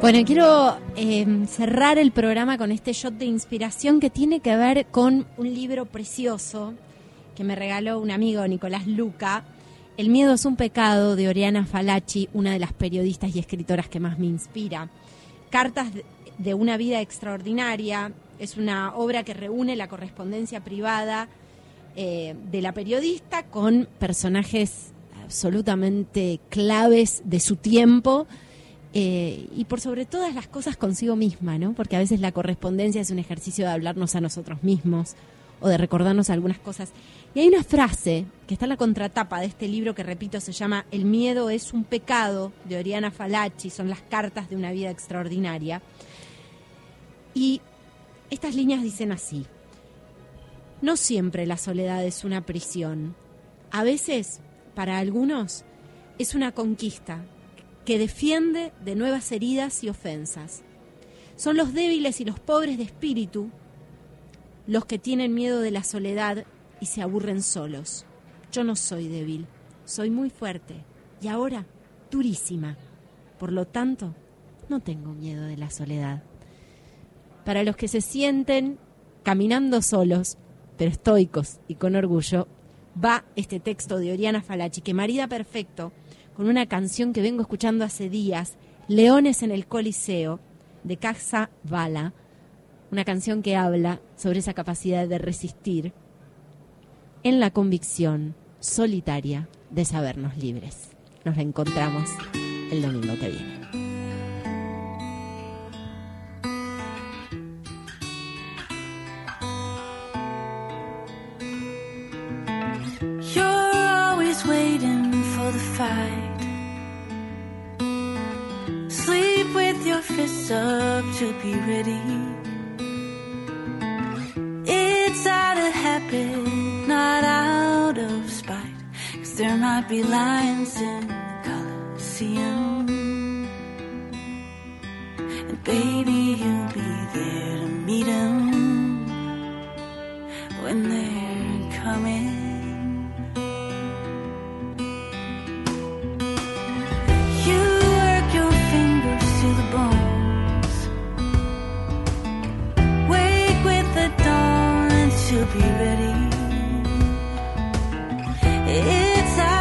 Bueno, quiero em, cerrar el programa con este shot de inspiración que tiene que ver con un libro precioso que me regaló un amigo, Nicolás Luca. El miedo es un pecado de Oriana Falachi, una de las periodistas y escritoras que más me inspira. Cartas de una vida extraordinaria es una obra que reúne la correspondencia privada eh, de la periodista con personajes absolutamente claves de su tiempo eh, y por sobre todas las cosas consigo misma, ¿no? Porque a veces la correspondencia es un ejercicio de hablarnos a nosotros mismos o de recordarnos algunas cosas. Y hay una frase que está en la contratapa de este libro que, repito, se llama El miedo es un pecado, de Oriana Falachi, son las cartas de una vida extraordinaria. Y estas líneas dicen así, no siempre la soledad es una prisión, a veces, para algunos, es una conquista que defiende de nuevas heridas y ofensas. Son los débiles y los pobres de espíritu los que tienen miedo de la soledad y se aburren solos. Yo no soy débil, soy muy fuerte y ahora durísima. Por lo tanto, no tengo miedo de la soledad. Para los que se sienten caminando solos, pero estoicos y con orgullo, va este texto de Oriana Falachi, que marida perfecto con una canción que vengo escuchando hace días, Leones en el Coliseo, de Casa Bala, una canción que habla sobre esa capacidad de resistir en la convicción solitaria de sabernos libres. Nos reencontramos el domingo que viene. fists up to be ready. There might be lions in the Colosseum. And baby, you'll be there to meet them when they're coming. It's